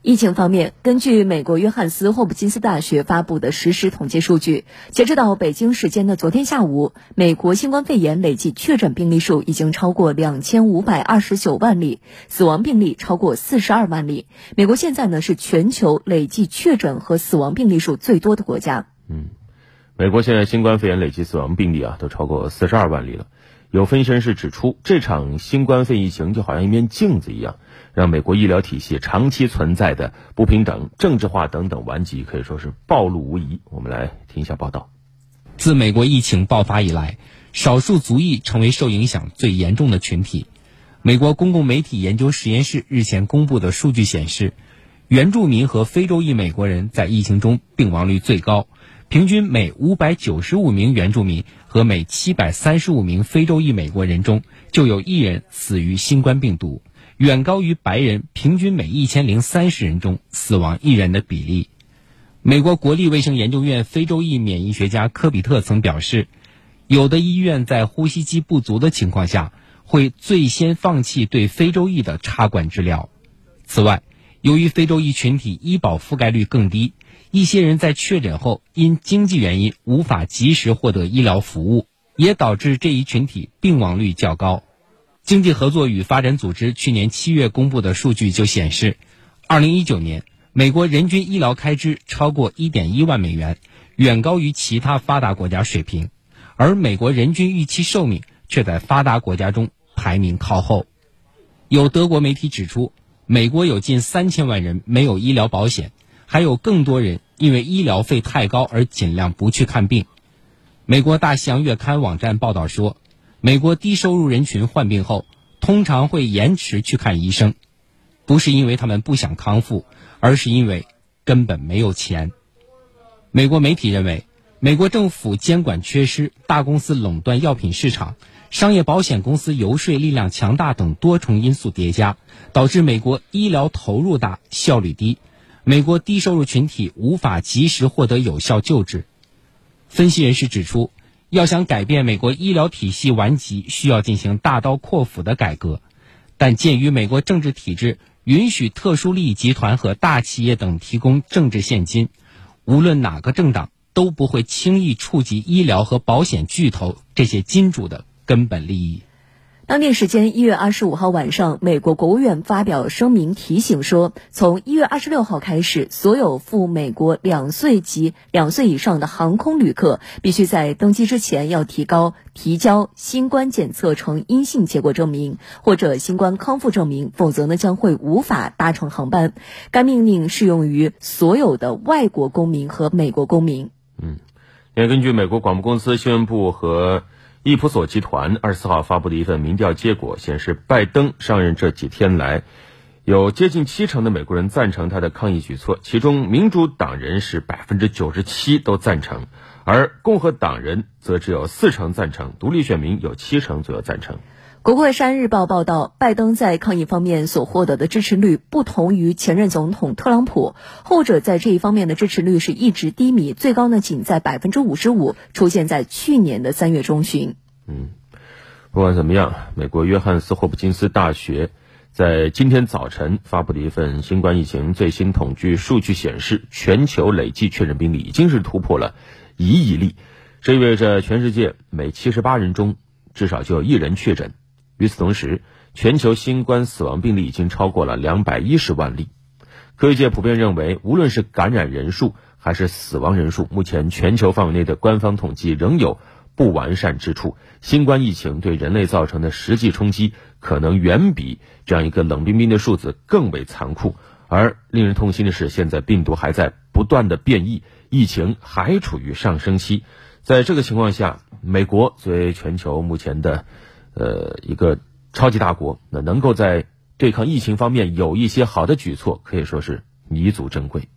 疫情方面，根据美国约翰斯霍普金斯大学发布的实时统计数据，截止到北京时间的昨天下午，美国新冠肺炎累计确诊病例数已经超过两千五百二十九万例，死亡病例超过四十二万例。美国现在呢是全球累计确诊和死亡病例数最多的国家。嗯，美国现在新冠肺炎累计死亡病例啊都超过四十二万例了。有分析人士指出，这场新冠肺炎疫情就好像一面镜子一样，让美国医疗体系长期存在的不平等、政治化等等顽疾可以说是暴露无遗。我们来听一下报道。自美国疫情爆发以来，少数族裔成为受影响最严重的群体。美国公共媒体研究实验室日前公布的数据显示，原住民和非洲裔美国人在疫情中病亡率最高。平均每五百九十五名原住民和每七百三十五名非洲裔美国人中，就有一人死于新冠病毒，远高于白人平均每一千零三十人中死亡一人的比例。美国国立卫生研究院非洲裔免疫学家科比特曾表示，有的医院在呼吸机不足的情况下，会最先放弃对非洲裔的插管治疗。此外，由于非洲裔群体医保覆盖率更低。一些人在确诊后因经济原因无法及时获得医疗服务，也导致这一群体病亡率较高。经济合作与发展组织去年七月公布的数据就显示，二零一九年美国人均医疗开支超过一点一万美元，远高于其他发达国家水平，而美国人均预期寿命却在发达国家中排名靠后。有德国媒体指出，美国有近三千万人没有医疗保险。还有更多人因为医疗费太高而尽量不去看病。美国大西洋月刊网站报道说，美国低收入人群患病后通常会延迟去看医生，不是因为他们不想康复，而是因为根本没有钱。美国媒体认为，美国政府监管缺失、大公司垄断药品市场、商业保险公司游说力量强大等多重因素叠加，导致美国医疗投入大、效率低。美国低收入群体无法及时获得有效救治。分析人士指出，要想改变美国医疗体系顽疾，需要进行大刀阔斧的改革。但鉴于美国政治体制允许特殊利益集团和大企业等提供政治现金，无论哪个政党都不会轻易触及医疗和保险巨头这些金主的根本利益。当地时间一月二十五号晚上，美国国务院发表声明提醒说，从一月二十六号开始，所有赴美国两岁及两岁以上的航空旅客必须在登机之前要提高提交新冠检测呈阴性结果证明或者新冠康复证明，否则呢将会无法搭乘航班。该命令适用于所有的外国公民和美国公民。嗯，也根据美国广播公司新闻部和。伊普索集团二十四号发布的一份民调结果显示，拜登上任这几天来，有接近七成的美国人赞成他的抗疫举措，其中民主党人是百分之九十七都赞成，而共和党人则只有四成赞成，独立选民有七成左右赞成。国会山日报报道，拜登在抗疫方面所获得的支持率不同于前任总统特朗普，后者在这一方面的支持率是一直低迷，最高呢仅在百分之五十五，出现在去年的三月中旬。嗯，不管怎么样，美国约翰斯霍普金斯大学在今天早晨发布的一份新冠疫情最新统计数据显示，全球累计确诊病例已经是突破了一亿例，这意味着全世界每七十八人中至少就有一人确诊。与此同时，全球新冠死亡病例已经超过了两百一十万例。科学界普遍认为，无论是感染人数还是死亡人数，目前全球范围内的官方统计仍有不完善之处。新冠疫情对人类造成的实际冲击，可能远比这样一个冷冰冰的数字更为残酷。而令人痛心的是，现在病毒还在不断的变异，疫情还处于上升期。在这个情况下，美国作为全球目前的。呃，一个超级大国，那能够在对抗疫情方面有一些好的举措，可以说是弥足珍贵。